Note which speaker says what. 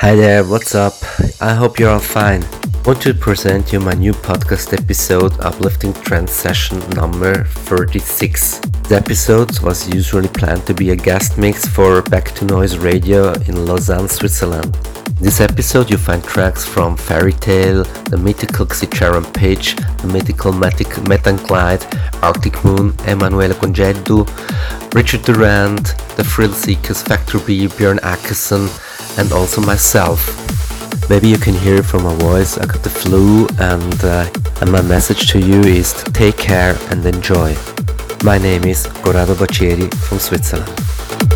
Speaker 1: Hi there, what's up? I hope you're all fine. Want to present you my new podcast episode, Uplifting Trance Session number 36. The episode was usually planned to be a guest mix for Back to Noise Radio in Lausanne, Switzerland. In this episode you find tracks from Ferry Tayle, the mythical Xicheran Page, the mythical Matic Metan Clyde, Arctic Moon, Emanuele Congedu, Richard Durand, The Thrillseekers, Factor B, Björn Akesson, and also myself. Maybe you can hear from my voice, I got the flu, and, uh, and my message to you is to take care and enjoy. My name is Corrado Baccieri from Switzerland.